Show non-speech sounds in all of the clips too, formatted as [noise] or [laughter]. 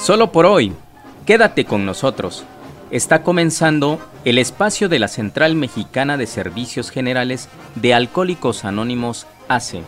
Solo por hoy, quédate con nosotros. Está comenzando el espacio de la Central Mexicana de Servicios Generales de Alcohólicos Anónimos ACE.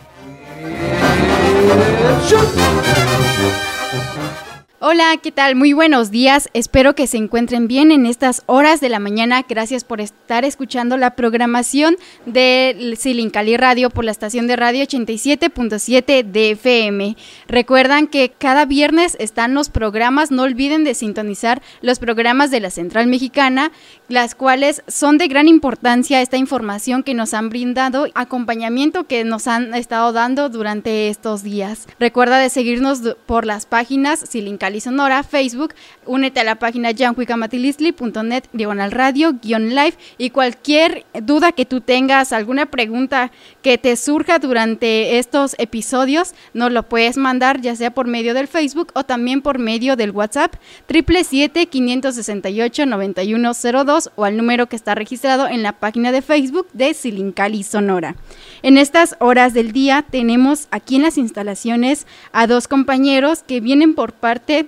Hola, ¿qué tal? Muy buenos días. Espero que se encuentren bien en estas horas de la mañana. Gracias por estar escuchando la programación de Silincali Radio por la estación de radio 87.7 de FM. Recuerdan que cada viernes están los programas. No olviden de sintonizar los programas de la Central Mexicana, las cuales son de gran importancia esta información que nos han brindado, acompañamiento que nos han estado dando durante estos días. Recuerda de seguirnos por las páginas Silincali Sonora, Facebook, únete a la página jancuicamatilisli.net, diagonal radio, guion live y cualquier duda que tú tengas, alguna pregunta que te surja durante estos episodios, nos lo puedes mandar ya sea por medio del Facebook o también por medio del WhatsApp 777-568-9102 o al número que está registrado en la página de Facebook de Silincali Sonora. En estas horas del día tenemos aquí en las instalaciones a dos compañeros que vienen por parte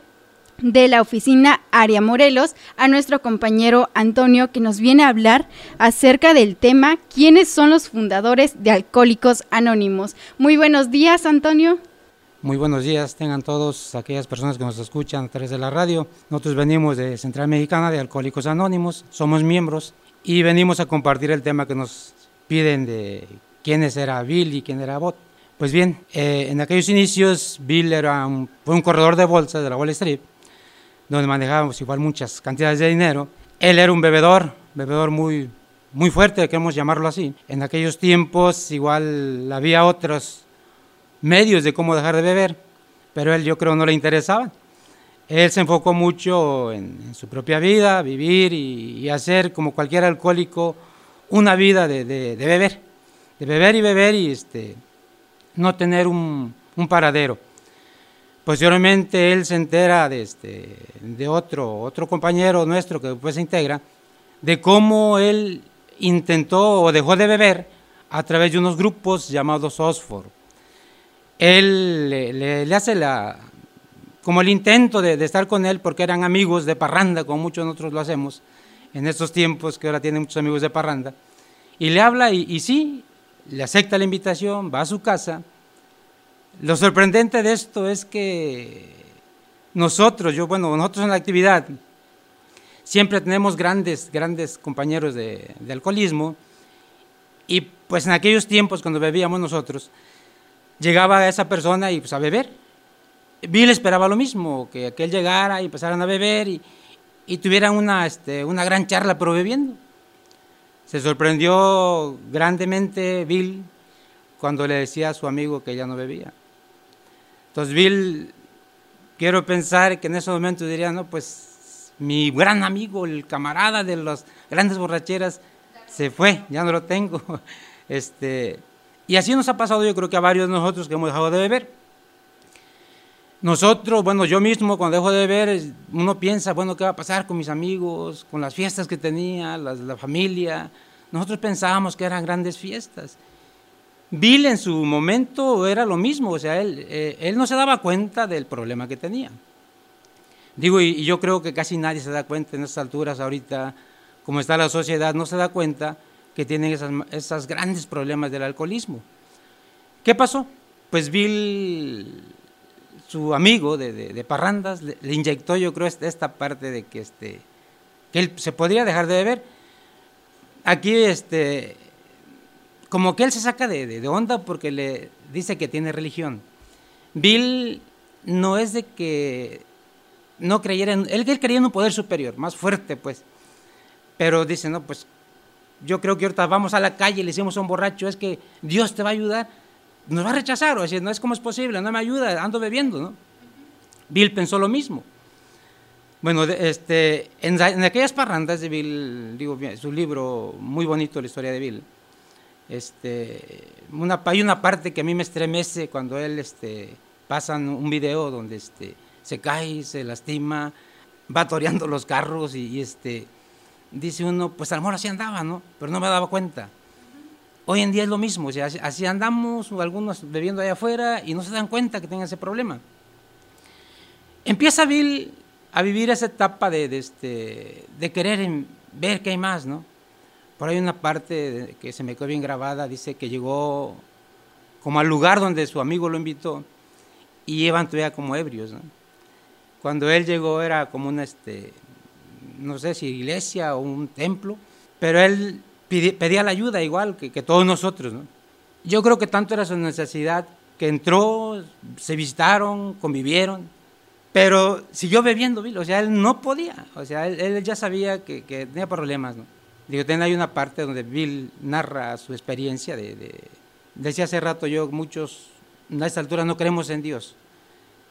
de la oficina Aria Morelos a nuestro compañero Antonio que nos viene a hablar acerca del tema quiénes son los fundadores de Alcohólicos Anónimos. Muy buenos días, Antonio. Muy buenos días, tengan todos aquellas personas que nos escuchan a través de la radio. Nosotros venimos de Central Mexicana de Alcohólicos Anónimos, somos miembros y venimos a compartir el tema que nos piden de quiénes era Bill y quién era Bot. Pues bien, eh, en aquellos inicios Bill era fue un corredor de bolsa de la Wall Street donde manejábamos igual muchas cantidades de dinero. Él era un bebedor, bebedor muy, muy fuerte, queremos llamarlo así. En aquellos tiempos igual había otros medios de cómo dejar de beber, pero él yo creo no le interesaba. Él se enfocó mucho en, su propia vida, vivir y, hacer como cualquier alcohólico una vida de, de, beber, de beber y beber y este, no tener un, un paradero. Posteriormente él se entera de, este, de otro, otro compañero nuestro que después se integra, de cómo él intentó o dejó de beber a través de unos grupos llamados Osfor. Él le, hace la, como el intento de, estar con él porque eran amigos de parranda, como muchos nosotros lo hacemos en estos tiempos que ahora tiene muchos amigos de parranda, y le habla y, y sí, le acepta la invitación, va a su casa, lo sorprendente de esto es que nosotros, yo, bueno, nosotros en la actividad, siempre tenemos grandes, grandes compañeros de, alcoholismo y pues en aquellos tiempos cuando bebíamos nosotros, llegaba esa persona y pues a beber. Bill esperaba lo mismo, que aquel llegara y empezaran a beber y, y tuvieran una, este, una gran charla pero bebiendo. Se sorprendió grandemente Bill cuando le decía a su amigo que ya no bebía. Entonces Bill, quiero pensar que en ese momento diría, no, pues mi gran amigo, el camarada de las grandes borracheras, se fue, ya no lo tengo. [laughs] Este, y así nos ha pasado yo creo que a varios de nosotros que hemos dejado de beber. Nosotros, bueno, yo mismo cuando dejo de beber, uno piensa, bueno, ¿qué va a pasar con mis amigos, con las fiestas que tenía, la familia? Nosotros pensábamos que eran grandes fiestas. Bill en su momento era lo mismo, o sea, él, eh, él no se daba cuenta del problema que tenía. Digo, y, yo creo que casi nadie se da cuenta en estas alturas ahorita, como está la sociedad, no se da cuenta que tienen esas, esos grandes problemas del alcoholismo. ¿Qué pasó? Pues Bill, su amigo de, Parrandas, le, inyectó yo creo esta, parte de que, este, que él se podría dejar de beber. Aquí este, como que él se saca de, onda porque le dice que tiene religión. Bill no es de que no creyera en, él, él creía en un poder superior, más fuerte pues, pero dice, no, pues yo creo que ahorita vamos a la calle y le decimos a un borracho, es que Dios te va a ayudar, nos va a rechazar, o decir, no es como es posible, no me ayuda, ando bebiendo, ¿no? Bill pensó lo mismo. Bueno, este, en, en aquellas parrandas de Bill, digo, su libro muy bonito, la historia de Bill, este, hay una parte que a mí me estremece cuando él este, pasan un video donde este, se cae, se lastima, va toreando los carros y, este, dice uno, pues a lo mejor así andaba, ¿no? Pero no me daba cuenta. Hoy en día es lo mismo, o sea, así andamos, algunos bebiendo allá afuera y no se dan cuenta que tengan ese problema. Empieza Bill a vivir esa etapa de, este, de querer ver qué hay más, ¿no? Por ahí una parte que se me quedó bien grabada, dice que llegó como al lugar donde su amigo lo invitó y iban todavía como ebrios. Cuando él llegó era como una, este, no sé si iglesia o un templo, pero él pedía la ayuda igual que, que todos nosotros, ¿no? Yo creo que tanto era su necesidad que entró, se visitaron, convivieron, pero siguió bebiendo, o sea, él no podía, o sea, él, ya sabía que, tenía problemas, ¿no? Digo, tiene hay una parte donde Bill narra su experiencia de, decía hace rato yo, muchos a esta altura no creemos en Dios,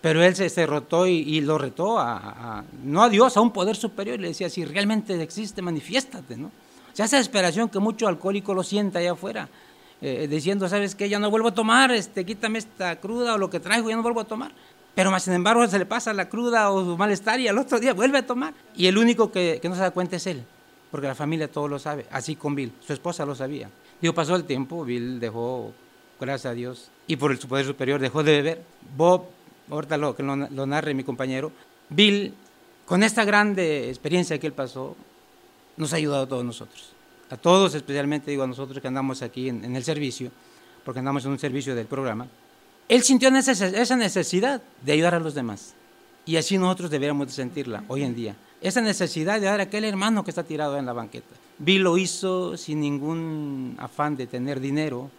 pero él se, se rotó y, lo retó a, no a Dios, a un poder superior, y le decía, si realmente existe, manifiéstate, ¿no? O sea, esa desesperación que mucho alcohólico lo sienta allá afuera, eh, diciendo, ¿sabes qué? Ya no vuelvo a tomar, este, quítame esta cruda o lo que traigo, ya no vuelvo a tomar. Pero más sin embargo se le pasa la cruda o su malestar y al otro día vuelve a tomar. Y el único que, no se da cuenta es él, porque la familia todo lo sabe, así con Bill. Su esposa lo sabía. Digo, pasó el tiempo, Bill dejó, gracias a Dios, y por su poder superior dejó de beber. Bob, ahorita lo, que lo, narre mi compañero, Bill, con esta grande experiencia que él pasó, nos ha ayudado a todos nosotros. A todos, especialmente digo a nosotros que andamos aquí en, el servicio, porque andamos en un servicio del programa él sintió esa necesidad de ayudar a los demás. Y así nosotros deberíamos de sentirla hoy en día. Esa necesidad de ayudar a aquel hermano que está tirado en la banqueta. Bill lo hizo sin ningún afán de tener dinero,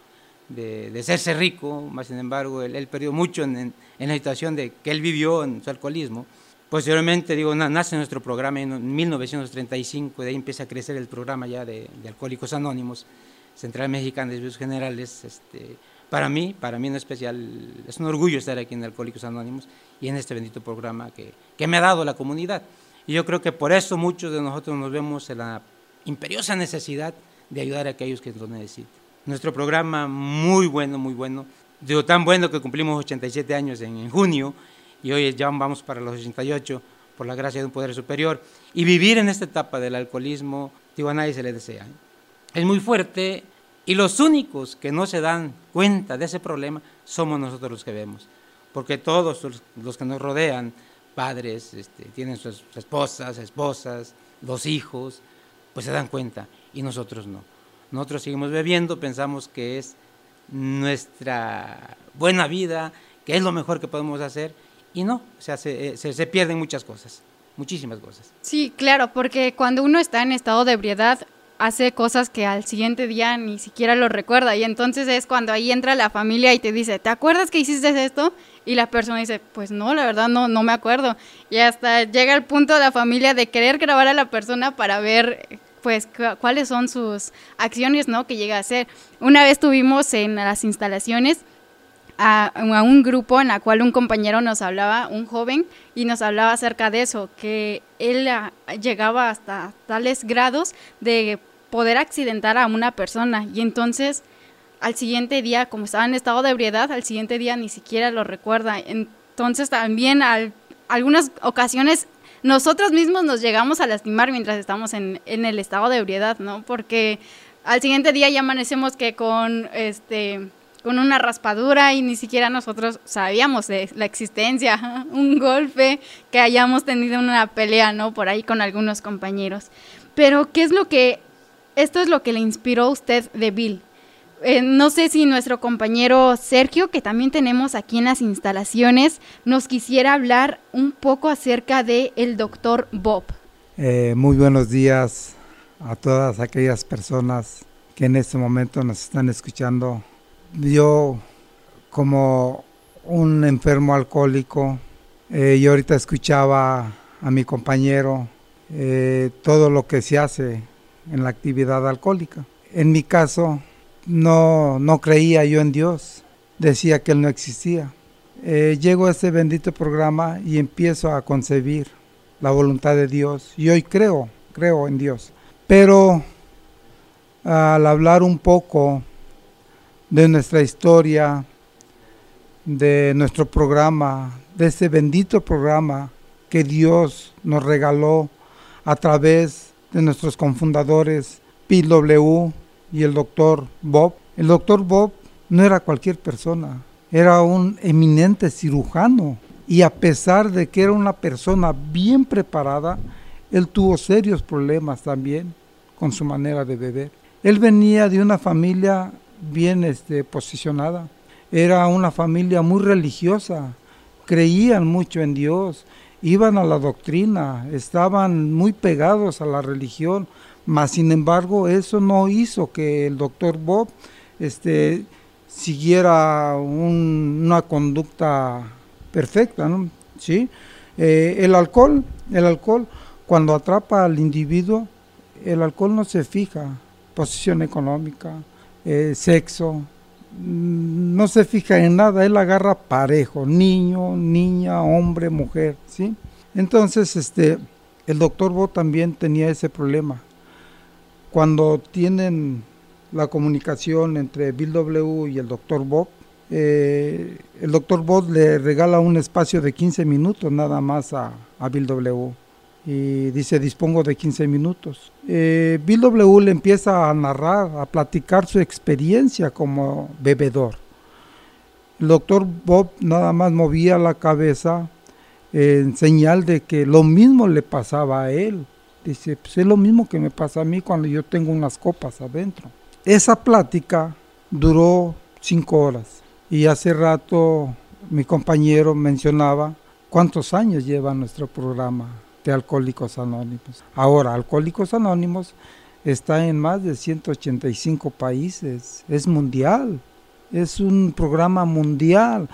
de, de hacerse rico, más sin embargo, él, perdió mucho en, la situación de que él vivió en su alcoholismo. Posteriormente, digo, nace nuestro programa en 1935, de ahí empieza a crecer el programa ya de, Alcohólicos Anónimos, Central Mexicana de Servicios Generales, este, para mí, para mí en especial, es un orgullo estar aquí en Alcohólicos Anónimos y en este bendito programa que, que me ha dado la comunidad. Y yo creo que por eso muchos de nosotros nos vemos en la imperiosa necesidad de ayudar a aquellos que lo necesiten. Nuestro programa muy bueno, muy bueno. Digo, tan bueno que cumplimos 87 años en, junio y hoy ya vamos para los 88 por la gracia de un poder superior. Y vivir en esta etapa del alcoholismo, digo, a nadie se le desea. ¿eh? Es muy fuerte, y los únicos que no se dan cuenta de ese problema somos nosotros los que vemos. Porque todos los que nos rodean, padres, este, tienen sus esposas, esposas, los hijos, pues se dan cuenta y nosotros no. Nosotros seguimos bebiendo, pensamos que es nuestra buena vida, que es lo mejor que podemos hacer y no, o sea, se, se, se pierden muchas cosas, muchísimas cosas. Sí, claro, porque cuando uno está en estado de ebriedad, hace cosas que al siguiente día ni siquiera lo recuerda. Y entonces es cuando ahí entra la familia y te dice, ¿te acuerdas que hiciste esto? Y la persona dice, pues no, la verdad no, no me acuerdo. Y hasta llega el punto de la familia de querer grabar a la persona para ver pues cuáles son sus acciones, ¿no? Que llega a hacer. Una vez tuvimos en las instalaciones a, un grupo en la cual un compañero nos hablaba, un joven, y nos hablaba acerca de eso, que él ah, llegaba hasta tales grados de poder accidentar a una persona y entonces al siguiente día, como estaba en estado de ebriedad, al siguiente día ni siquiera lo recuerda. Entonces también al, algunas ocasiones nosotros mismos nos llegamos a lastimar mientras estamos en, en el estado de ebriedad, ¿no? Porque al siguiente día ya amanecemos que con este con una raspadura y ni siquiera nosotros sabíamos de la existencia, [laughs] un golpe, que hayamos tenido una pelea, ¿no? Por ahí con algunos compañeros. Pero, ¿qué es lo que, esto es lo que le inspiró a usted de Bill? Eh, no sé si nuestro compañero Sergio, que también tenemos aquí en las instalaciones, nos quisiera hablar un poco acerca de el doctor Bob. Eh, muy buenos días a todas aquellas personas que en este momento nos están escuchando yo como un enfermo alcohólico, eh, yo ahorita escuchaba a mi compañero eh, todo lo que se hace en la actividad alcohólica. En mi caso, no, no creía yo en Dios, decía que Él no existía. Eh, llego a este bendito programa y empiezo a concebir la voluntad de Dios y hoy creo, creo en Dios. Pero al hablar un poco de nuestra historia, de nuestro programa, de ese bendito programa que Dios nos regaló a través de nuestros confundadores PW y el doctor Bob. El doctor Bob no era cualquier persona, era un eminente cirujano Y a pesar de que era una persona bien preparada, él tuvo serios problemas también con su manera de beber. Él venía de una familia bien este, posicionada, era una familia muy religiosa, creían mucho en Dios, iban a la doctrina, estaban muy pegados a la religión, mas sin embargo eso no hizo que el doctor Bob este, siguiera una conducta perfecta, ¿no? ¿Sí? Eh, el alcohol, el alcohol, cuando atrapa al individuo, el alcohol no se fija, posición económica, eh, sexo, mm, no se fija en nada, él agarra parejo, niño, niña, hombre, mujer, ¿sí? Entonces, este, el doctor Bo también tenía ese problema. Cuando tienen la comunicación entre Bill W y el doctor Bob, eh, el doctor Bob le regala un espacio de 15 minutos nada más a, a Bill W y dice dispongo de 15 minutos. Eh, Bill W le empieza a narrar, a platicar su experiencia como bebedor. El doctor Bob nada más movía la cabeza en señal de que lo mismo le pasaba a él. Dice, pues es lo mismo que me pasa a mí cuando yo tengo unas copas adentro. Esa plática duró cinco horas y hace rato mi compañero mencionaba cuántos años lleva nuestro programa de Alcohólicos Anónimos. Ahora, Alcohólicos Anónimos está en más de 185 países, es mundial, es un programa mundial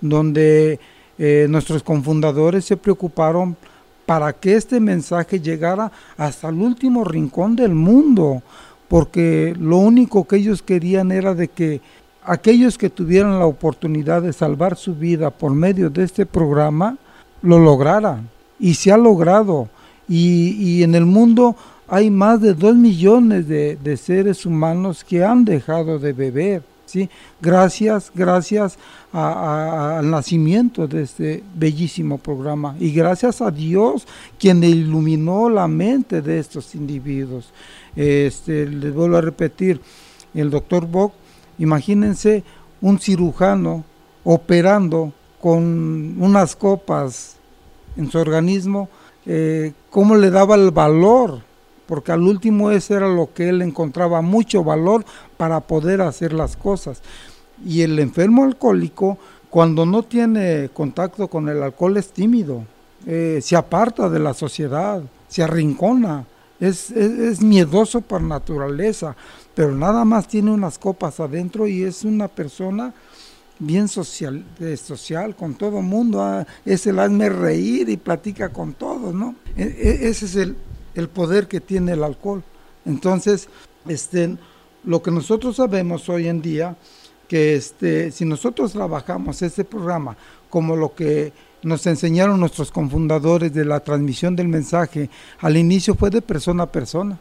donde eh, nuestros confundadores se preocuparon para que este mensaje llegara hasta el último rincón del mundo, porque lo único que ellos querían era de que aquellos que tuvieran la oportunidad de salvar su vida por medio de este programa, lo lograran y se ha logrado. Y, en el mundo hay más de dos millones de, seres humanos que han dejado de beber. ¿sí? Gracias, gracias al nacimiento de este bellísimo programa y gracias a Dios quien iluminó la mente de estos individuos. Este, les vuelvo a repetir, el doctor Bock, imagínense un cirujano operando con unas copas en su organismo, eh, cómo le daba el valor, porque al último ese era lo que él encontraba, mucho valor para poder hacer las cosas. Y el enfermo alcohólico, cuando no tiene contacto con el alcohol, es tímido, eh, se aparta de la sociedad, se arrincona, es, es, miedoso por naturaleza, pero nada más tiene unas copas adentro y es una persona bien social, social con todo mundo, ah, es el hazme reír y platica con todos, ¿no? E, e, ese es el, el, poder que tiene el alcohol. Entonces, este, lo que nosotros sabemos hoy en día, que este, si nosotros trabajamos este programa como lo que nos enseñaron nuestros confundadores de la transmisión del mensaje, al inicio fue de persona a persona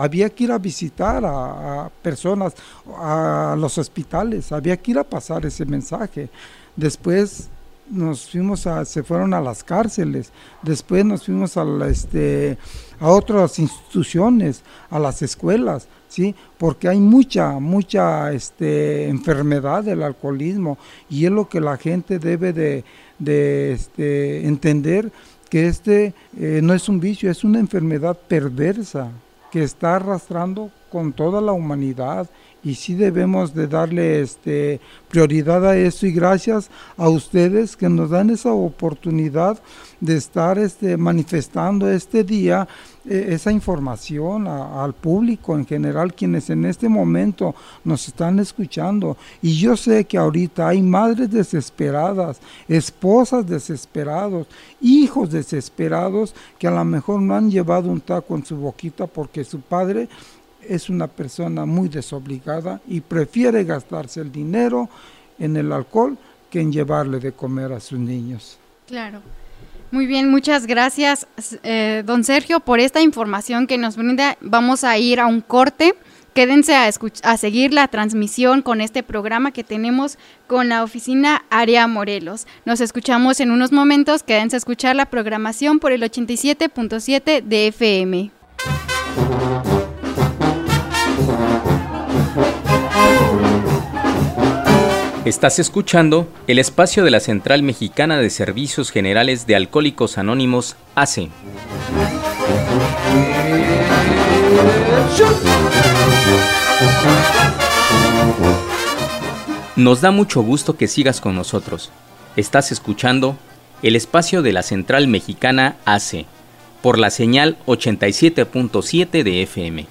había que ir a visitar a, personas, a los hospitales, había que ir a pasar ese mensaje. Después nos fuimos a, se fueron a las cárceles, después nos fuimos a, este, a otras instituciones, a las escuelas, ¿sí? Porque hay mucha, mucha este, enfermedad del alcoholismo y es lo que la gente debe de, de este, entender que este eh, no es un vicio, es una enfermedad perversa, que está arrastrando con toda la humanidad y sí debemos de darle este prioridad a eso y gracias a ustedes que nos dan esa oportunidad de estar este manifestando este día eh, esa información al público en general quienes en este momento nos están escuchando. Y yo sé que ahorita hay madres desesperadas esposas desesperados hijos desesperados que a lo mejor no han llevado un taco en su boquita porque su padre es una persona muy desobligada y prefiere gastarse el dinero en el alcohol que en llevarle de comer a sus niños. Claro. Muy bien, muchas gracias, eh, don Sergio, por esta información que nos brinda. Vamos a ir a un corte. Quédense a, a seguir la transmisión con este programa que tenemos con la oficina Área Morelos. Nos escuchamos en unos momentos. Quédense a escuchar la programación por el 87.7 de FM. Estás escuchando el espacio de la Central Mexicana de Servicios Generales de Alcohólicos Anónimos, ACE. Nos da mucho gusto que sigas con nosotros. Estás escuchando el espacio de la Central Mexicana ACE por la señal 87.7 de FM.